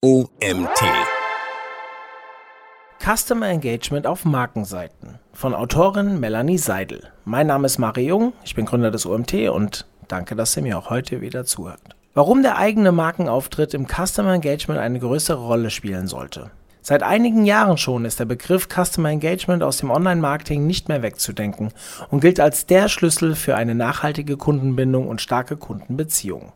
OMT. Customer Engagement auf Markenseiten von Autorin Melanie Seidel. Mein Name ist Mari Jung, ich bin Gründer des OMT und danke, dass ihr mir auch heute wieder zuhört. Warum der eigene Markenauftritt im Customer Engagement eine größere Rolle spielen sollte. Seit einigen Jahren schon ist der Begriff Customer Engagement aus dem Online-Marketing nicht mehr wegzudenken und gilt als der Schlüssel für eine nachhaltige Kundenbindung und starke Kundenbeziehungen.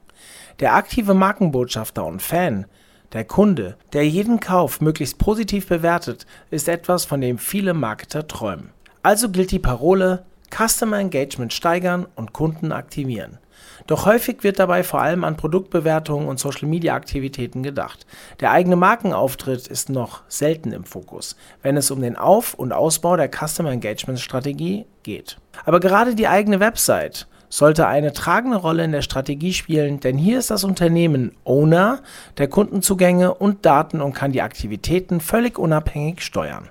Der aktive Markenbotschafter und Fan der Kunde, der jeden Kauf möglichst positiv bewertet, ist etwas, von dem viele Marketer träumen. Also gilt die Parole Customer Engagement steigern und Kunden aktivieren. Doch häufig wird dabei vor allem an Produktbewertungen und Social-Media-Aktivitäten gedacht. Der eigene Markenauftritt ist noch selten im Fokus, wenn es um den Auf- und Ausbau der Customer Engagement-Strategie geht. Aber gerade die eigene Website sollte eine tragende Rolle in der Strategie spielen, denn hier ist das Unternehmen Owner der Kundenzugänge und Daten und kann die Aktivitäten völlig unabhängig steuern.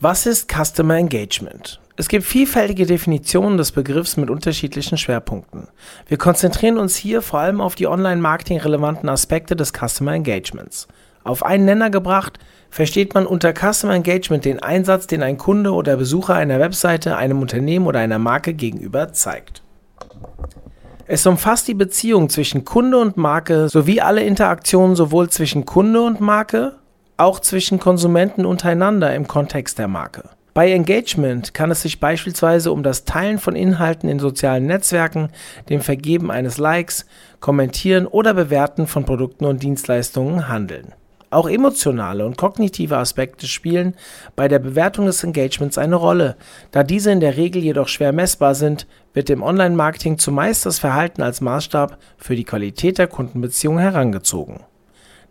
Was ist Customer Engagement? Es gibt vielfältige Definitionen des Begriffs mit unterschiedlichen Schwerpunkten. Wir konzentrieren uns hier vor allem auf die Online-Marketing relevanten Aspekte des Customer Engagements. Auf einen Nenner gebracht, versteht man unter Customer Engagement den Einsatz, den ein Kunde oder Besucher einer Webseite einem Unternehmen oder einer Marke gegenüber zeigt. Es umfasst die Beziehung zwischen Kunde und Marke sowie alle Interaktionen sowohl zwischen Kunde und Marke, auch zwischen Konsumenten untereinander im Kontext der Marke. Bei Engagement kann es sich beispielsweise um das Teilen von Inhalten in sozialen Netzwerken, dem Vergeben eines Likes, Kommentieren oder Bewerten von Produkten und Dienstleistungen handeln. Auch emotionale und kognitive Aspekte spielen bei der Bewertung des Engagements eine Rolle. Da diese in der Regel jedoch schwer messbar sind, wird im Online-Marketing zumeist das Verhalten als Maßstab für die Qualität der Kundenbeziehung herangezogen.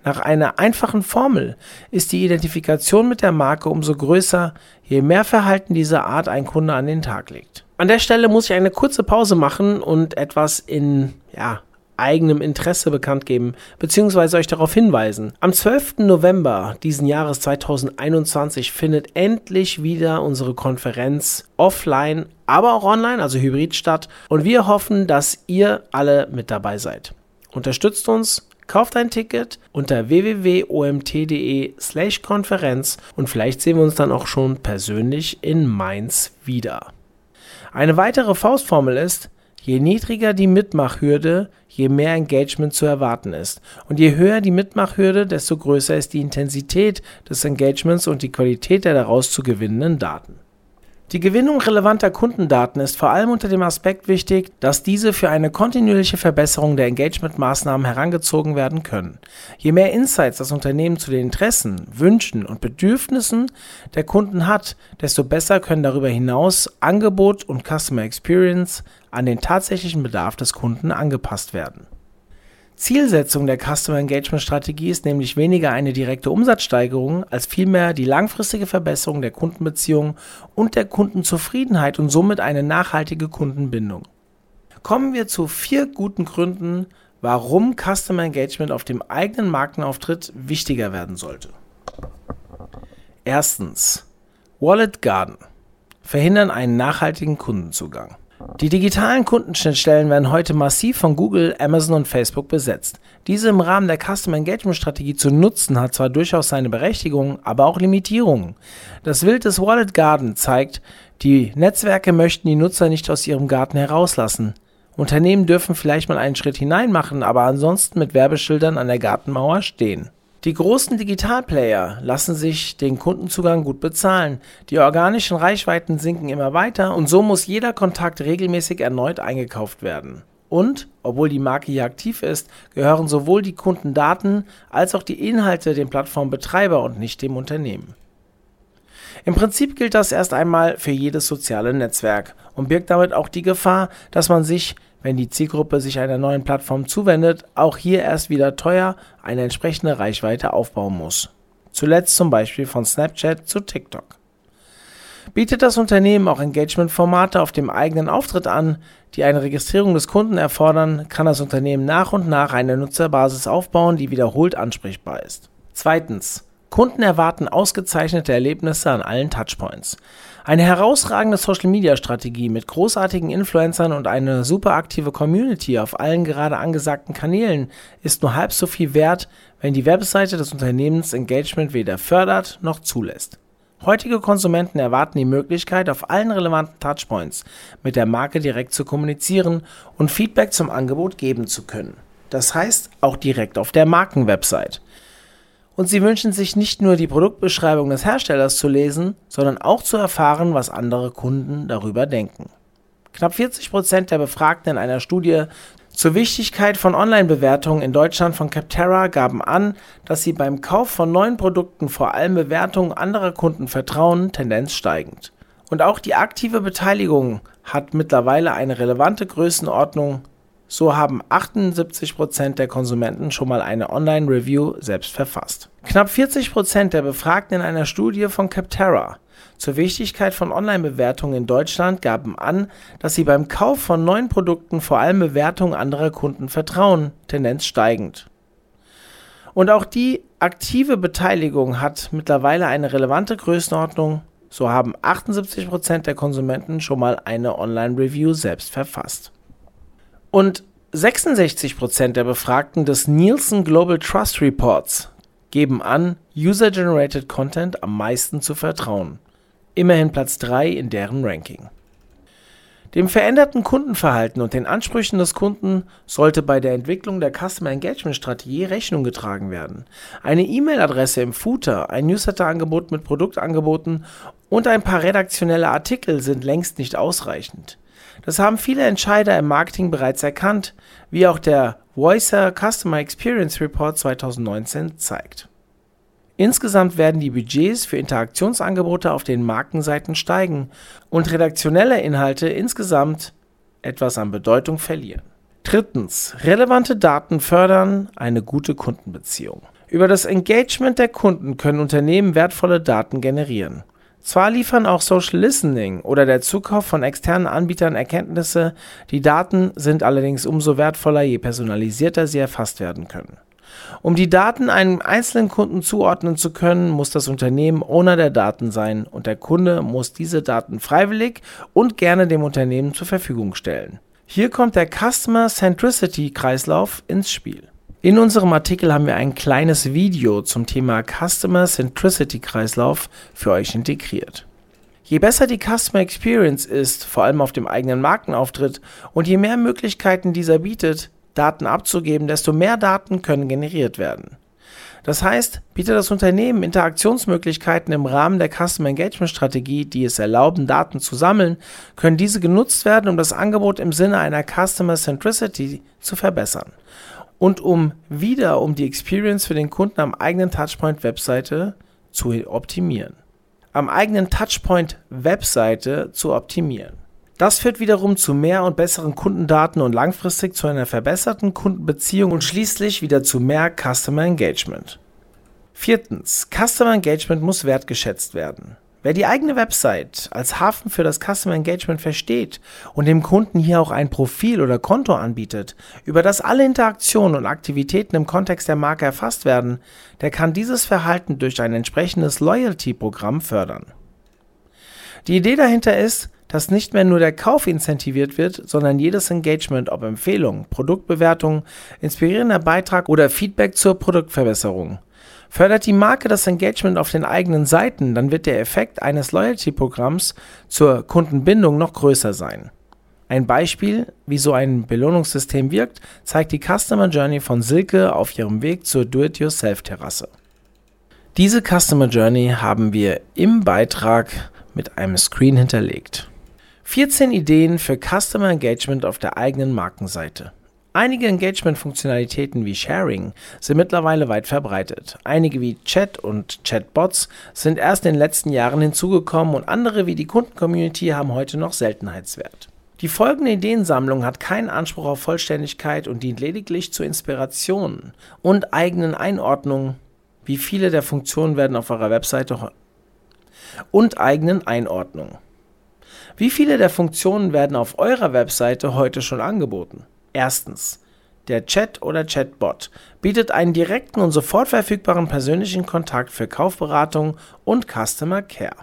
Nach einer einfachen Formel ist die Identifikation mit der Marke umso größer, je mehr Verhalten dieser Art ein Kunde an den Tag legt. An der Stelle muss ich eine kurze Pause machen und etwas in ja, eigenem Interesse bekannt geben, beziehungsweise euch darauf hinweisen. Am 12. November diesen Jahres 2021 findet endlich wieder unsere Konferenz offline, aber auch online, also hybrid statt. Und wir hoffen, dass ihr alle mit dabei seid. Unterstützt uns, kauft ein Ticket unter www.omt.de slash Konferenz und vielleicht sehen wir uns dann auch schon persönlich in Mainz wieder. Eine weitere Faustformel ist, Je niedriger die Mitmachhürde, je mehr Engagement zu erwarten ist. Und je höher die Mitmachhürde, desto größer ist die Intensität des Engagements und die Qualität der daraus zu gewinnenden Daten. Die Gewinnung relevanter Kundendaten ist vor allem unter dem Aspekt wichtig, dass diese für eine kontinuierliche Verbesserung der Engagement-Maßnahmen herangezogen werden können. Je mehr Insights das Unternehmen zu den Interessen, Wünschen und Bedürfnissen der Kunden hat, desto besser können darüber hinaus Angebot und Customer Experience an den tatsächlichen Bedarf des Kunden angepasst werden. Zielsetzung der Customer Engagement Strategie ist nämlich weniger eine direkte Umsatzsteigerung, als vielmehr die langfristige Verbesserung der Kundenbeziehung und der Kundenzufriedenheit und somit eine nachhaltige Kundenbindung. Kommen wir zu vier guten Gründen, warum Customer Engagement auf dem eigenen Markenauftritt wichtiger werden sollte. Erstens. Wallet Garden verhindern einen nachhaltigen Kundenzugang. Die digitalen Kundenschnittstellen werden heute massiv von Google, Amazon und Facebook besetzt. Diese im Rahmen der Customer Engagement Strategie zu nutzen, hat zwar durchaus seine Berechtigung, aber auch Limitierungen. Das Bild des Wallet Garden zeigt, die Netzwerke möchten die Nutzer nicht aus ihrem Garten herauslassen. Unternehmen dürfen vielleicht mal einen Schritt hinein machen, aber ansonsten mit Werbeschildern an der Gartenmauer stehen. Die großen Digitalplayer lassen sich den Kundenzugang gut bezahlen. Die organischen Reichweiten sinken immer weiter und so muss jeder Kontakt regelmäßig erneut eingekauft werden. Und, obwohl die Marke hier aktiv ist, gehören sowohl die Kundendaten als auch die Inhalte dem Plattformbetreiber und nicht dem Unternehmen. Im Prinzip gilt das erst einmal für jedes soziale Netzwerk und birgt damit auch die Gefahr, dass man sich wenn die Zielgruppe sich einer neuen Plattform zuwendet, auch hier erst wieder teuer eine entsprechende Reichweite aufbauen muss. Zuletzt zum Beispiel von Snapchat zu TikTok. Bietet das Unternehmen auch Engagement-Formate auf dem eigenen Auftritt an, die eine Registrierung des Kunden erfordern, kann das Unternehmen nach und nach eine Nutzerbasis aufbauen, die wiederholt ansprechbar ist. Zweitens. Kunden erwarten ausgezeichnete Erlebnisse an allen Touchpoints. Eine herausragende Social-Media-Strategie mit großartigen Influencern und eine super aktive Community auf allen gerade angesagten Kanälen ist nur halb so viel wert, wenn die Webseite des Unternehmens Engagement weder fördert noch zulässt. Heutige Konsumenten erwarten die Möglichkeit, auf allen relevanten Touchpoints mit der Marke direkt zu kommunizieren und Feedback zum Angebot geben zu können. Das heißt auch direkt auf der Markenwebsite. Und sie wünschen sich nicht nur die Produktbeschreibung des Herstellers zu lesen, sondern auch zu erfahren, was andere Kunden darüber denken. Knapp 40 Prozent der Befragten in einer Studie zur Wichtigkeit von Online-Bewertungen in Deutschland von Capterra gaben an, dass sie beim Kauf von neuen Produkten vor allem Bewertungen anderer Kunden vertrauen, Tendenz steigend. Und auch die aktive Beteiligung hat mittlerweile eine relevante Größenordnung. So haben 78% der Konsumenten schon mal eine Online-Review selbst verfasst. Knapp 40% der Befragten in einer Studie von Capterra zur Wichtigkeit von Online-Bewertungen in Deutschland gaben an, dass sie beim Kauf von neuen Produkten vor allem Bewertungen anderer Kunden vertrauen, Tendenz steigend. Und auch die aktive Beteiligung hat mittlerweile eine relevante Größenordnung. So haben 78% der Konsumenten schon mal eine Online-Review selbst verfasst. Und 66% der Befragten des Nielsen Global Trust Reports geben an, User-Generated Content am meisten zu vertrauen immerhin Platz 3 in deren Ranking. Dem veränderten Kundenverhalten und den Ansprüchen des Kunden sollte bei der Entwicklung der Customer Engagement Strategie Rechnung getragen werden. Eine E-Mail-Adresse im Footer, ein Newsletter-Angebot mit Produktangeboten und ein paar redaktionelle Artikel sind längst nicht ausreichend. Das haben viele Entscheider im Marketing bereits erkannt, wie auch der Voicer Customer Experience Report 2019 zeigt. Insgesamt werden die Budgets für Interaktionsangebote auf den Markenseiten steigen und redaktionelle Inhalte insgesamt etwas an Bedeutung verlieren. Drittens. Relevante Daten fördern eine gute Kundenbeziehung. Über das Engagement der Kunden können Unternehmen wertvolle Daten generieren. Zwar liefern auch Social Listening oder der Zukauf von externen Anbietern Erkenntnisse, die Daten sind allerdings umso wertvoller, je personalisierter sie erfasst werden können. Um die Daten einem einzelnen Kunden zuordnen zu können, muss das Unternehmen Owner der Daten sein und der Kunde muss diese Daten freiwillig und gerne dem Unternehmen zur Verfügung stellen. Hier kommt der Customer Centricity Kreislauf ins Spiel. In unserem Artikel haben wir ein kleines Video zum Thema Customer Centricity Kreislauf für euch integriert. Je besser die Customer Experience ist, vor allem auf dem eigenen Markenauftritt, und je mehr Möglichkeiten dieser bietet, Daten abzugeben, desto mehr Daten können generiert werden. Das heißt, bietet das Unternehmen Interaktionsmöglichkeiten im Rahmen der Customer Engagement Strategie, die es erlauben, Daten zu sammeln, können diese genutzt werden, um das Angebot im Sinne einer Customer Centricity zu verbessern und um wieder um die Experience für den Kunden am eigenen Touchpoint Webseite zu optimieren. Am eigenen Touchpoint Webseite zu optimieren. Das führt wiederum zu mehr und besseren Kundendaten und langfristig zu einer verbesserten Kundenbeziehung und schließlich wieder zu mehr Customer Engagement. Viertens. Customer Engagement muss wertgeschätzt werden. Wer die eigene Website als Hafen für das Customer Engagement versteht und dem Kunden hier auch ein Profil oder Konto anbietet, über das alle Interaktionen und Aktivitäten im Kontext der Marke erfasst werden, der kann dieses Verhalten durch ein entsprechendes Loyalty-Programm fördern. Die Idee dahinter ist, dass nicht mehr nur der Kauf incentiviert wird, sondern jedes Engagement, ob Empfehlung, Produktbewertung, inspirierender Beitrag oder Feedback zur Produktverbesserung. Fördert die Marke das Engagement auf den eigenen Seiten, dann wird der Effekt eines Loyalty-Programms zur Kundenbindung noch größer sein. Ein Beispiel, wie so ein Belohnungssystem wirkt, zeigt die Customer Journey von Silke auf ihrem Weg zur Do-it-yourself-Terrasse. Diese Customer Journey haben wir im Beitrag mit einem Screen hinterlegt. 14 Ideen für Customer Engagement auf der eigenen Markenseite. Einige Engagement-Funktionalitäten wie Sharing sind mittlerweile weit verbreitet. Einige wie Chat und Chatbots sind erst in den letzten Jahren hinzugekommen und andere wie die Kundencommunity haben heute noch Seltenheitswert. Die folgende Ideensammlung hat keinen Anspruch auf Vollständigkeit und dient lediglich zur Inspiration und eigenen Einordnung. Wie viele der Funktionen werden auf eurer Webseite und eigenen Einordnung. Wie viele der Funktionen werden auf eurer Webseite heute schon angeboten? Erstens Der Chat oder Chatbot bietet einen direkten und sofort verfügbaren persönlichen Kontakt für Kaufberatung und Customer Care.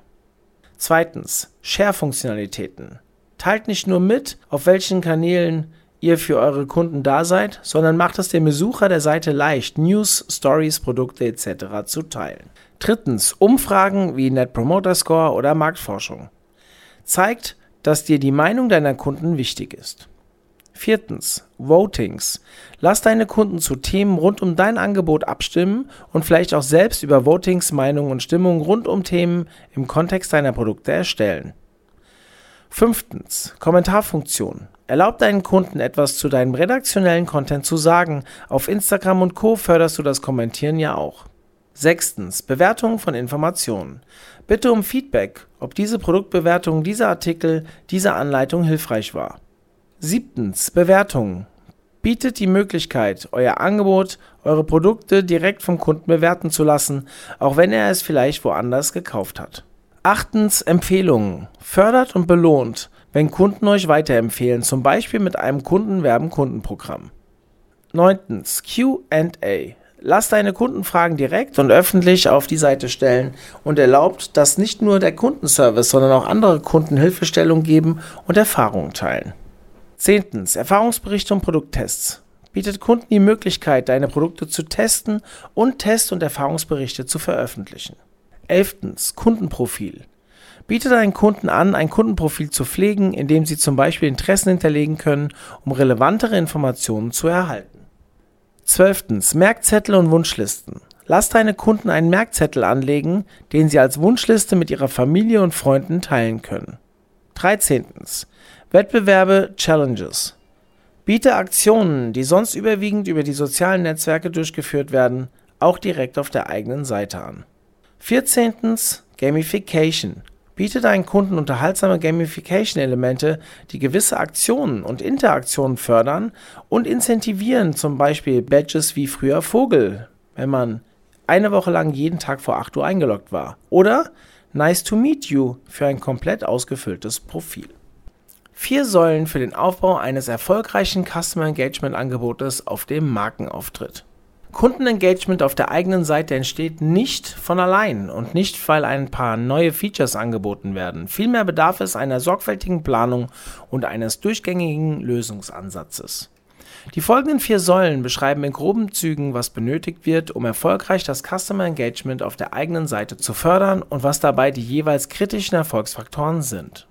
Zweitens, Share-Funktionalitäten. Teilt nicht nur mit, auf welchen Kanälen ihr für eure Kunden da seid, sondern macht es dem Besucher der Seite leicht, News, Stories, Produkte etc. zu teilen. Drittens, Umfragen wie Net Promoter Score oder Marktforschung. Zeigt, dass dir die Meinung deiner Kunden wichtig ist. Viertens, Votings. Lass deine Kunden zu Themen rund um dein Angebot abstimmen und vielleicht auch selbst über Votings Meinungen und Stimmung rund um Themen im Kontext deiner Produkte erstellen. Fünftens, Kommentarfunktion. Erlaub deinen Kunden etwas zu deinem redaktionellen Content zu sagen. Auf Instagram und Co. förderst du das Kommentieren ja auch. Sechstens, Bewertung von Informationen. Bitte um Feedback, ob diese Produktbewertung, dieser Artikel, diese Anleitung hilfreich war. Siebtens, Bewertungen. Bietet die Möglichkeit, euer Angebot, eure Produkte direkt vom Kunden bewerten zu lassen, auch wenn er es vielleicht woanders gekauft hat. Achtens, Empfehlungen. Fördert und belohnt, wenn Kunden euch weiterempfehlen, zum Beispiel mit einem Kundenwerben-Kundenprogramm. Neuntens, QA. Lasst deine Kundenfragen direkt und öffentlich auf die Seite stellen und erlaubt, dass nicht nur der Kundenservice, sondern auch andere Kunden Hilfestellung geben und Erfahrungen teilen. Zehntens, Erfahrungsberichte und Produkttests. Bietet Kunden die Möglichkeit, deine Produkte zu testen und Test- und Erfahrungsberichte zu veröffentlichen. Elftens, Kundenprofil. Biete deinen Kunden an, ein Kundenprofil zu pflegen, in dem sie zum Beispiel Interessen hinterlegen können, um relevantere Informationen zu erhalten. Zwölftens, Merkzettel und Wunschlisten. Lass deine Kunden einen Merkzettel anlegen, den sie als Wunschliste mit ihrer Familie und Freunden teilen können. 13. Wettbewerbe, Challenges. Biete Aktionen, die sonst überwiegend über die sozialen Netzwerke durchgeführt werden, auch direkt auf der eigenen Seite an. 14. Gamification. Biete deinen Kunden unterhaltsame Gamification-Elemente, die gewisse Aktionen und Interaktionen fördern und incentivieren, zum Beispiel Badges wie früher Vogel, wenn man eine Woche lang jeden Tag vor 8 Uhr eingeloggt war. Oder Nice to meet you für ein komplett ausgefülltes Profil. Vier Säulen für den Aufbau eines erfolgreichen Customer Engagement Angebotes auf dem Markenauftritt. Kundenengagement auf der eigenen Seite entsteht nicht von allein und nicht, weil ein paar neue Features angeboten werden. Vielmehr bedarf es einer sorgfältigen Planung und eines durchgängigen Lösungsansatzes. Die folgenden vier Säulen beschreiben in groben Zügen, was benötigt wird, um erfolgreich das Customer Engagement auf der eigenen Seite zu fördern und was dabei die jeweils kritischen Erfolgsfaktoren sind.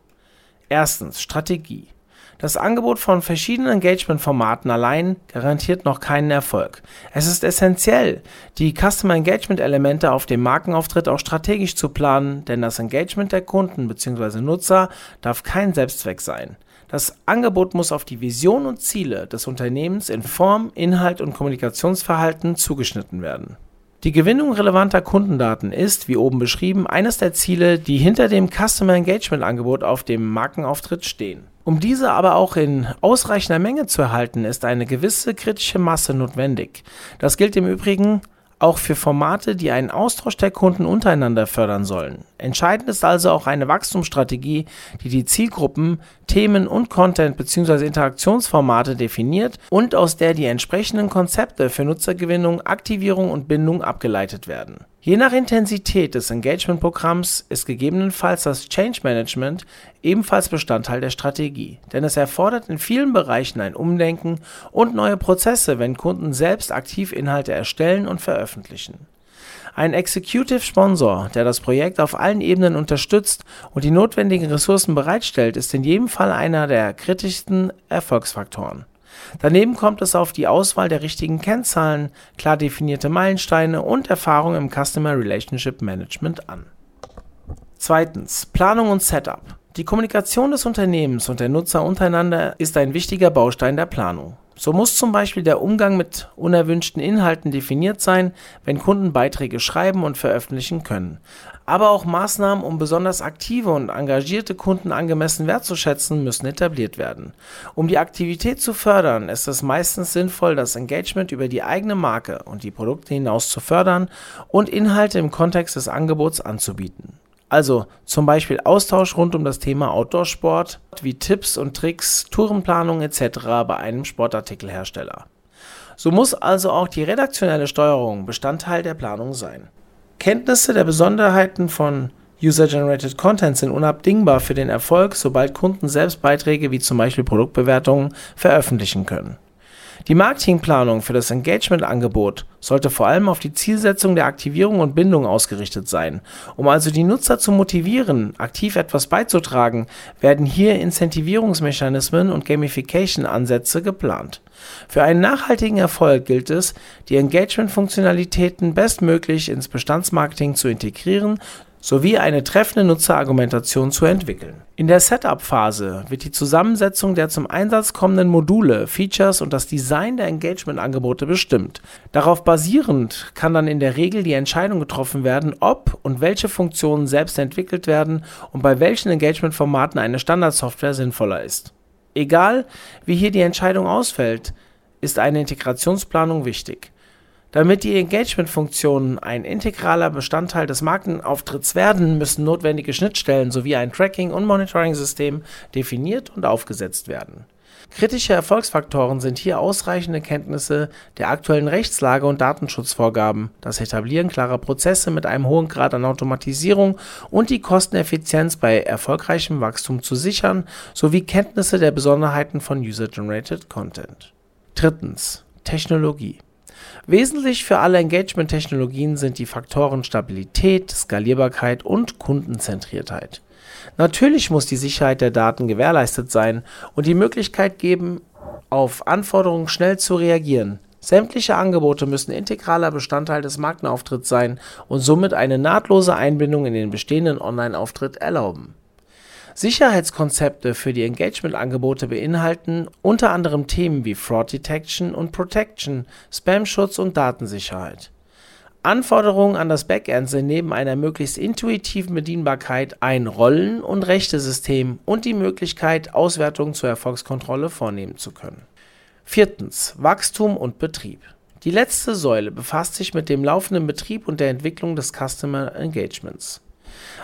Erstens Strategie. Das Angebot von verschiedenen Engagement-Formaten allein garantiert noch keinen Erfolg. Es ist essentiell, die Customer Engagement-Elemente auf dem Markenauftritt auch strategisch zu planen, denn das Engagement der Kunden bzw. Nutzer darf kein Selbstzweck sein. Das Angebot muss auf die Vision und Ziele des Unternehmens in Form, Inhalt und Kommunikationsverhalten zugeschnitten werden. Die Gewinnung relevanter Kundendaten ist, wie oben beschrieben, eines der Ziele, die hinter dem Customer Engagement Angebot auf dem Markenauftritt stehen. Um diese aber auch in ausreichender Menge zu erhalten, ist eine gewisse kritische Masse notwendig. Das gilt im Übrigen auch für Formate, die einen Austausch der Kunden untereinander fördern sollen. Entscheidend ist also auch eine Wachstumsstrategie, die die Zielgruppen, Themen und Content bzw. Interaktionsformate definiert und aus der die entsprechenden Konzepte für Nutzergewinnung, Aktivierung und Bindung abgeleitet werden. Je nach Intensität des Engagement-Programms ist gegebenenfalls das Change Management ebenfalls Bestandteil der Strategie, denn es erfordert in vielen Bereichen ein Umdenken und neue Prozesse, wenn Kunden selbst aktiv Inhalte erstellen und veröffentlichen. Ein Executive Sponsor, der das Projekt auf allen Ebenen unterstützt und die notwendigen Ressourcen bereitstellt, ist in jedem Fall einer der kritischsten Erfolgsfaktoren. Daneben kommt es auf die Auswahl der richtigen Kennzahlen, klar definierte Meilensteine und Erfahrung im Customer Relationship Management an. Zweitens. Planung und Setup. Die Kommunikation des Unternehmens und der Nutzer untereinander ist ein wichtiger Baustein der Planung. So muss zum Beispiel der Umgang mit unerwünschten Inhalten definiert sein, wenn Kunden Beiträge schreiben und veröffentlichen können. Aber auch Maßnahmen, um besonders aktive und engagierte Kunden angemessen wertzuschätzen, müssen etabliert werden. Um die Aktivität zu fördern, ist es meistens sinnvoll, das Engagement über die eigene Marke und die Produkte hinaus zu fördern und Inhalte im Kontext des Angebots anzubieten. Also zum Beispiel Austausch rund um das Thema Outdoor-Sport, wie Tipps und Tricks, Tourenplanung etc. bei einem Sportartikelhersteller. So muss also auch die redaktionelle Steuerung Bestandteil der Planung sein. Kenntnisse der Besonderheiten von User-Generated Content sind unabdingbar für den Erfolg, sobald Kunden selbst Beiträge wie zum Beispiel Produktbewertungen veröffentlichen können. Die Marketingplanung für das Engagement-Angebot sollte vor allem auf die Zielsetzung der Aktivierung und Bindung ausgerichtet sein. Um also die Nutzer zu motivieren, aktiv etwas beizutragen, werden hier Incentivierungsmechanismen und Gamification-Ansätze geplant. Für einen nachhaltigen Erfolg gilt es, die Engagement-Funktionalitäten bestmöglich ins Bestandsmarketing zu integrieren sowie eine treffende Nutzerargumentation zu entwickeln. In der Setup-Phase wird die Zusammensetzung der zum Einsatz kommenden Module, Features und das Design der Engagement-Angebote bestimmt. Darauf basierend kann dann in der Regel die Entscheidung getroffen werden, ob und welche Funktionen selbst entwickelt werden und bei welchen Engagement-Formaten eine Standardsoftware sinnvoller ist. Egal, wie hier die Entscheidung ausfällt, ist eine Integrationsplanung wichtig. Damit die Engagement-Funktionen ein integraler Bestandteil des Markenauftritts werden, müssen notwendige Schnittstellen sowie ein Tracking- und Monitoring-System definiert und aufgesetzt werden. Kritische Erfolgsfaktoren sind hier ausreichende Kenntnisse der aktuellen Rechtslage und Datenschutzvorgaben, das Etablieren klarer Prozesse mit einem hohen Grad an Automatisierung und die Kosteneffizienz bei erfolgreichem Wachstum zu sichern, sowie Kenntnisse der Besonderheiten von User-Generated Content. Drittens. Technologie Wesentlich für alle Engagement-Technologien sind die Faktoren Stabilität, Skalierbarkeit und Kundenzentriertheit. Natürlich muss die Sicherheit der Daten gewährleistet sein und die Möglichkeit geben, auf Anforderungen schnell zu reagieren. Sämtliche Angebote müssen integraler Bestandteil des Markenauftritts sein und somit eine nahtlose Einbindung in den bestehenden Online-Auftritt erlauben Sicherheitskonzepte für die Engagement-Angebote beinhalten unter anderem Themen wie Fraud Detection und Protection, Spam-Schutz und Datensicherheit. Anforderungen an das Backend sind neben einer möglichst intuitiven Bedienbarkeit ein Rollen- und Rechtesystem und die Möglichkeit, Auswertungen zur Erfolgskontrolle vornehmen zu können. Viertens. Wachstum und Betrieb. Die letzte Säule befasst sich mit dem laufenden Betrieb und der Entwicklung des Customer Engagements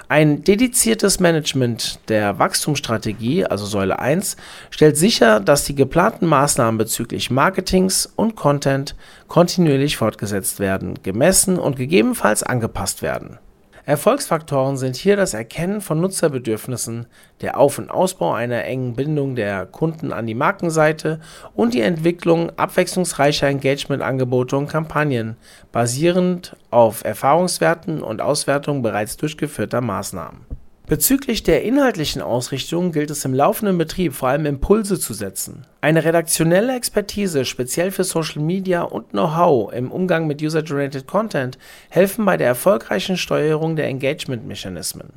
ein dediziertes Management der Wachstumsstrategie, also Säule 1, stellt sicher, dass die geplanten Maßnahmen bezüglich Marketings und Content kontinuierlich fortgesetzt werden, gemessen und gegebenenfalls angepasst werden Erfolgsfaktoren sind hier das Erkennen von Nutzerbedürfnissen, der Auf und Ausbau einer engen Bindung der Kunden an die Markenseite und die Entwicklung abwechslungsreicher Engagement-Angebote und Kampagnen, basierend auf Erfahrungswerten und Auswertung bereits durchgeführter Maßnahmen Bezüglich der inhaltlichen Ausrichtung gilt es im laufenden Betrieb vor allem Impulse zu setzen. Eine redaktionelle Expertise speziell für Social Media und Know-how im Umgang mit User-Generated Content helfen bei der erfolgreichen Steuerung der Engagement-Mechanismen.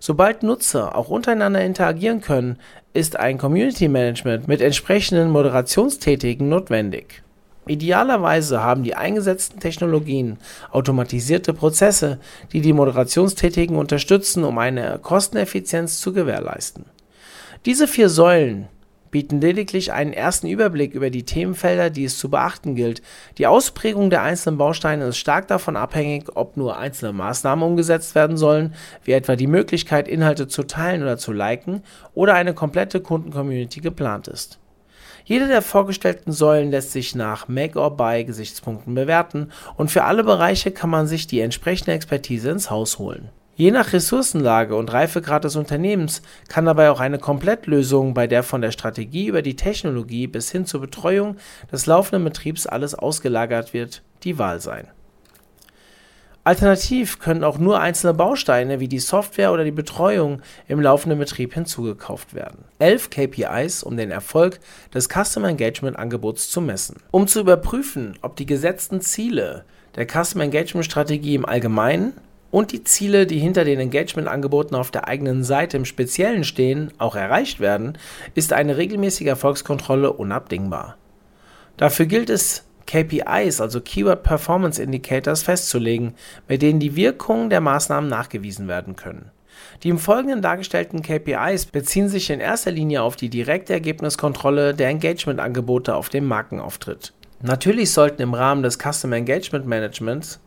Sobald Nutzer auch untereinander interagieren können, ist ein Community Management mit entsprechenden Moderationstätigen notwendig Idealerweise haben die eingesetzten Technologien automatisierte Prozesse, die die Moderationstätigen unterstützen, um eine Kosteneffizienz zu gewährleisten. Diese vier Säulen bieten lediglich einen ersten Überblick über die Themenfelder, die es zu beachten gilt. Die Ausprägung der einzelnen Bausteine ist stark davon abhängig, ob nur einzelne Maßnahmen umgesetzt werden sollen, wie etwa die Möglichkeit, Inhalte zu teilen oder zu liken, oder eine komplette Kundencommunity geplant ist jede der vorgestellten Säulen lässt sich nach Make-or-Buy-Gesichtspunkten bewerten und für alle Bereiche kann man sich die entsprechende Expertise ins Haus holen. Je nach Ressourcenlage und Reifegrad des Unternehmens kann dabei auch eine Komplettlösung, bei der von der Strategie über die Technologie bis hin zur Betreuung des laufenden Betriebs alles ausgelagert wird, die Wahl sein Alternativ können auch nur einzelne Bausteine wie die Software oder die Betreuung im laufenden Betrieb hinzugekauft werden. Elf KPIs, um den Erfolg des Customer Engagement Angebots zu messen. Um zu überprüfen, ob die gesetzten Ziele der Customer Engagement Strategie im Allgemeinen und die Ziele, die hinter den Engagement-Angeboten auf der eigenen Seite im Speziellen stehen, auch erreicht werden, ist eine regelmäßige Erfolgskontrolle unabdingbar. Dafür gilt es, KPIs, also Keyword Performance Indicators, festzulegen, mit denen die Wirkungen der Maßnahmen nachgewiesen werden können. Die im Folgenden dargestellten KPIs beziehen sich in erster Linie auf die direkte Ergebniskontrolle der Engagement-Angebote auf dem Markenauftritt. Natürlich sollten im Rahmen des Customer Engagement Managements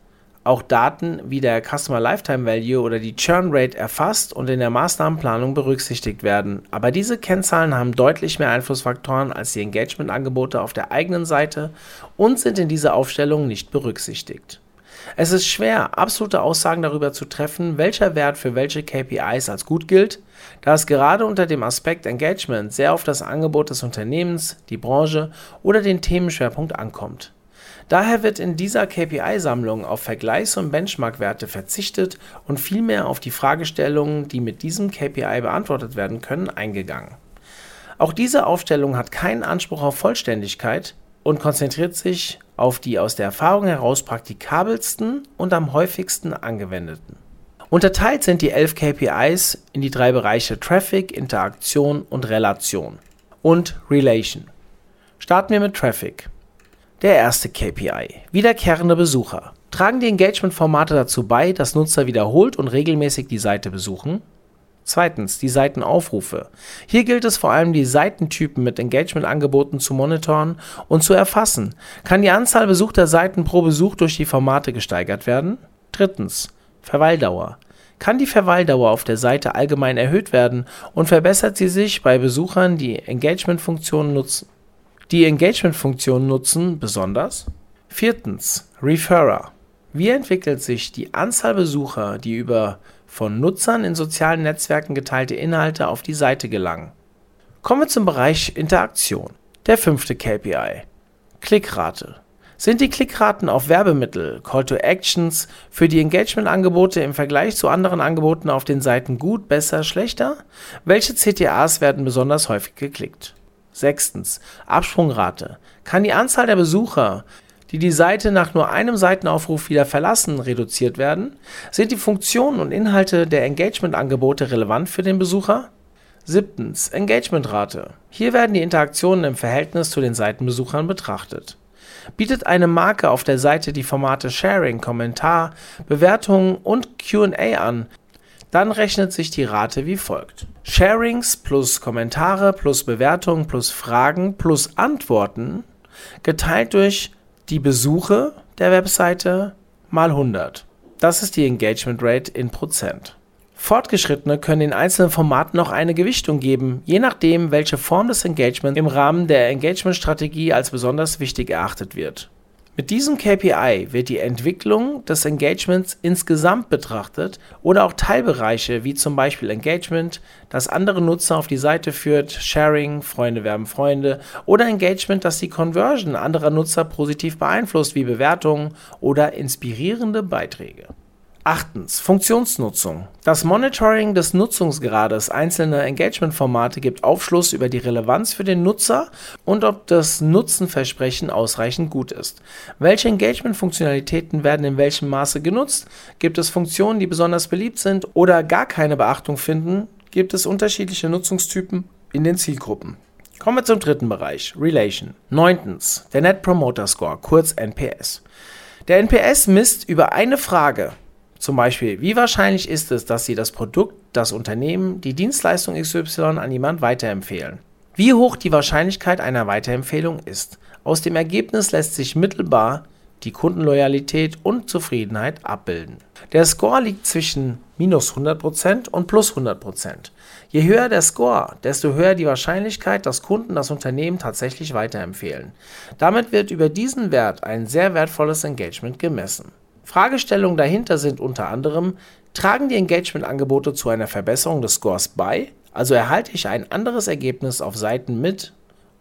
auch Daten wie der Customer Lifetime Value oder die Churn Rate erfasst und in der Maßnahmenplanung berücksichtigt werden. Aber diese Kennzahlen haben deutlich mehr Einflussfaktoren als die Engagement-Angebote auf der eigenen Seite und sind in dieser Aufstellung nicht berücksichtigt. Es ist schwer, absolute Aussagen darüber zu treffen, welcher Wert für welche KPIs als gut gilt, da es gerade unter dem Aspekt Engagement sehr auf das Angebot des Unternehmens, die Branche oder den Themenschwerpunkt ankommt. Daher wird in dieser KPI-Sammlung auf Vergleichs- und Benchmark-Werte verzichtet und vielmehr auf die Fragestellungen, die mit diesem KPI beantwortet werden können, eingegangen. Auch diese Aufstellung hat keinen Anspruch auf Vollständigkeit und konzentriert sich auf die aus der Erfahrung heraus praktikabelsten und am häufigsten angewendeten. Unterteilt sind die 11 KPIs in die drei Bereiche Traffic, Interaktion und Relation und Relation. Starten wir mit Traffic. Der erste KPI. Wiederkehrende Besucher. Tragen die Engagement-Formate dazu bei, dass Nutzer wiederholt und regelmäßig die Seite besuchen? Zweitens, die Seitenaufrufe. Hier gilt es vor allem, die Seitentypen mit Engagement-Angeboten zu monitoren und zu erfassen. Kann die Anzahl besuchter Seiten pro Besuch durch die Formate gesteigert werden? Drittens, Verweildauer. Kann die Verweildauer auf der Seite allgemein erhöht werden und verbessert sie sich bei Besuchern, die Engagement-Funktionen nutzen? Die Engagement-Funktionen nutzen besonders? Viertens, Referrer. Wie entwickelt sich die Anzahl Besucher, die über von Nutzern in sozialen Netzwerken geteilte Inhalte auf die Seite gelangen. Kommen wir zum Bereich Interaktion. Der fünfte KPI. Klickrate. Sind die Klickraten auf Werbemittel, Call to Actions für die Engagement-Angebote im Vergleich zu anderen Angeboten auf den Seiten gut, besser, schlechter? Welche CTAs werden besonders häufig geklickt? Sechstens. Absprungrate. Kann die Anzahl der Besucher die die Seite nach nur einem Seitenaufruf wieder verlassen, reduziert werden? Sind die Funktionen und Inhalte der Engagement-Angebote relevant für den Besucher? Siebtens. Engagementrate. Hier werden die Interaktionen im Verhältnis zu den Seitenbesuchern betrachtet. Bietet eine Marke auf der Seite die Formate Sharing, Kommentar, Bewertungen und QA an, dann rechnet sich die Rate wie folgt. Sharings plus Kommentare plus Bewertungen plus Fragen plus Antworten geteilt durch die Besuche der Webseite mal 100. Das ist die Engagement Rate in Prozent. Fortgeschrittene können in einzelnen Formaten noch eine Gewichtung geben, je nachdem, welche Form des Engagements im Rahmen der Engagement-Strategie als besonders wichtig erachtet wird. Mit diesem KPI wird die Entwicklung des Engagements insgesamt betrachtet oder auch Teilbereiche wie zum Beispiel Engagement, das andere Nutzer auf die Seite führt, Sharing, Freunde werben Freunde oder Engagement, das die Conversion anderer Nutzer positiv beeinflusst wie Bewertungen oder inspirierende Beiträge. Achtens, Funktionsnutzung. Das Monitoring des Nutzungsgrades einzelner Engagement-Formate gibt Aufschluss über die Relevanz für den Nutzer und ob das Nutzenversprechen ausreichend gut ist. Welche Engagement-Funktionalitäten werden in welchem Maße genutzt? Gibt es Funktionen, die besonders beliebt sind oder gar keine Beachtung finden? Gibt es unterschiedliche Nutzungstypen in den Zielgruppen? Kommen wir zum dritten Bereich, Relation. Neuntens, der Net Promoter Score, kurz NPS. Der NPS misst über eine Frage, zum Beispiel, wie wahrscheinlich ist es, dass Sie das Produkt, das Unternehmen, die Dienstleistung XY an jemand weiterempfehlen? Wie hoch die Wahrscheinlichkeit einer Weiterempfehlung ist. Aus dem Ergebnis lässt sich mittelbar die Kundenloyalität und Zufriedenheit abbilden. Der Score liegt zwischen minus 100% und plus 100%. Je höher der Score, desto höher die Wahrscheinlichkeit, dass Kunden das Unternehmen tatsächlich weiterempfehlen. Damit wird über diesen Wert ein sehr wertvolles Engagement gemessen. Fragestellungen dahinter sind unter anderem, tragen die Engagement-Angebote zu einer Verbesserung des Scores bei? Also erhalte ich ein anderes Ergebnis auf Seiten mit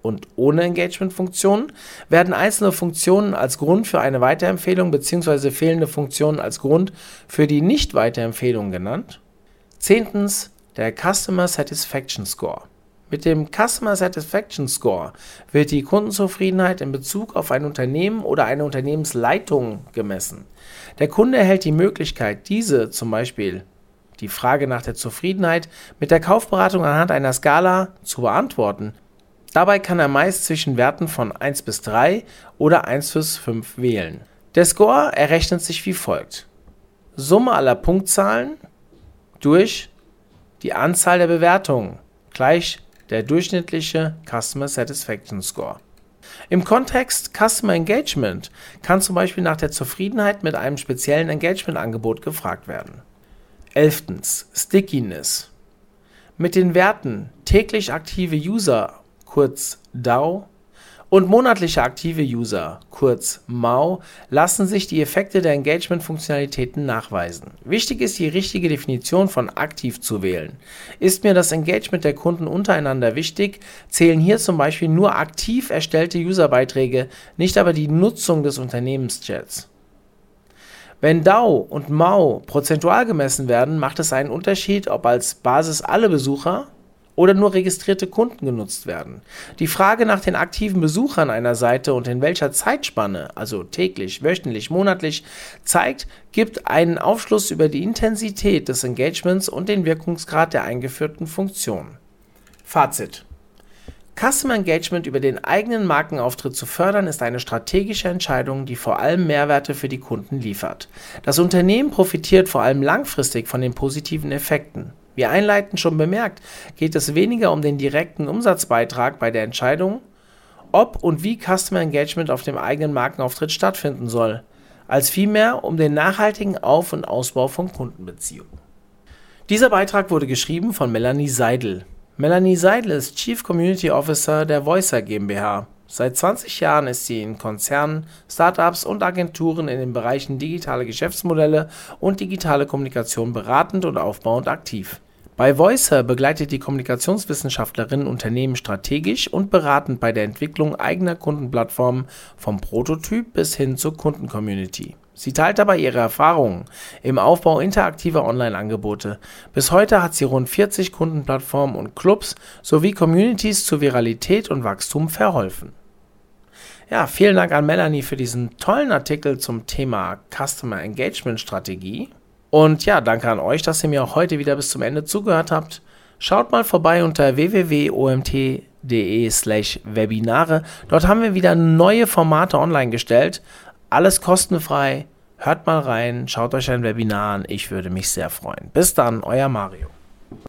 und ohne Engagement-Funktionen? Werden einzelne Funktionen als Grund für eine Weiterempfehlung bzw. fehlende Funktionen als Grund für die Nicht-Weiterempfehlung genannt? Zehntens, der Customer Satisfaction Score. Mit dem Customer Satisfaction Score wird die Kundenzufriedenheit in Bezug auf ein Unternehmen oder eine Unternehmensleitung gemessen. Der Kunde erhält die Möglichkeit, diese zum Beispiel die Frage nach der Zufriedenheit mit der Kaufberatung anhand einer Skala zu beantworten. Dabei kann er meist zwischen Werten von 1 bis 3 oder 1 bis 5 wählen. Der Score errechnet sich wie folgt. Summe aller Punktzahlen durch die Anzahl der Bewertungen gleich der durchschnittliche Customer Satisfaction Score. Im Kontext Customer Engagement kann zum Beispiel nach der Zufriedenheit mit einem speziellen Engagement-Angebot gefragt werden. 11. Stickiness. Mit den Werten täglich aktive User, kurz DAO, und monatliche aktive User, kurz MAU, lassen sich die Effekte der Engagement-Funktionalitäten nachweisen. Wichtig ist die richtige Definition von aktiv zu wählen. Ist mir das Engagement der Kunden untereinander wichtig, zählen hier zum Beispiel nur aktiv erstellte Userbeiträge, nicht aber die Nutzung des Unternehmenschats. Wenn DAO und MAU prozentual gemessen werden, macht es einen Unterschied, ob als Basis alle Besucher oder nur registrierte Kunden genutzt werden. Die Frage nach den aktiven Besuchern einer Seite und in welcher Zeitspanne, also täglich, wöchentlich, monatlich, zeigt, gibt einen Aufschluss über die Intensität des Engagements und den Wirkungsgrad der eingeführten Funktionen. Fazit Customer Engagement über den eigenen Markenauftritt zu fördern, ist eine strategische Entscheidung, die vor allem Mehrwerte für die Kunden liefert. Das Unternehmen profitiert vor allem langfristig von den positiven Effekten. Wie einleitend schon bemerkt, geht es weniger um den direkten Umsatzbeitrag bei der Entscheidung, ob und wie Customer Engagement auf dem eigenen Markenauftritt stattfinden soll, als vielmehr um den nachhaltigen Auf- und Ausbau von Kundenbeziehungen. Dieser Beitrag wurde geschrieben von Melanie Seidel. Melanie Seidel ist Chief Community Officer der Voicer GmbH. Seit 20 Jahren ist sie in Konzernen, Startups und Agenturen in den Bereichen digitale Geschäftsmodelle und digitale Kommunikation beratend und aufbauend aktiv. Bei Voicer begleitet die Kommunikationswissenschaftlerin Unternehmen strategisch und beratend bei der Entwicklung eigener Kundenplattformen vom Prototyp bis hin zur Kundencommunity. Sie teilt dabei ihre Erfahrungen im Aufbau interaktiver Online-Angebote. Bis heute hat sie rund 40 Kundenplattformen und Clubs sowie Communities zu Viralität und Wachstum verholfen. Ja, vielen Dank an Melanie für diesen tollen Artikel zum Thema Customer Engagement Strategie. Und ja, danke an euch, dass ihr mir auch heute wieder bis zum Ende zugehört habt. Schaut mal vorbei unter www.omt.de slash Webinare. Dort haben wir wieder neue Formate online gestellt. Alles kostenfrei. Hört mal rein, schaut euch ein Webinar an. Ich würde mich sehr freuen. Bis dann, euer Mario.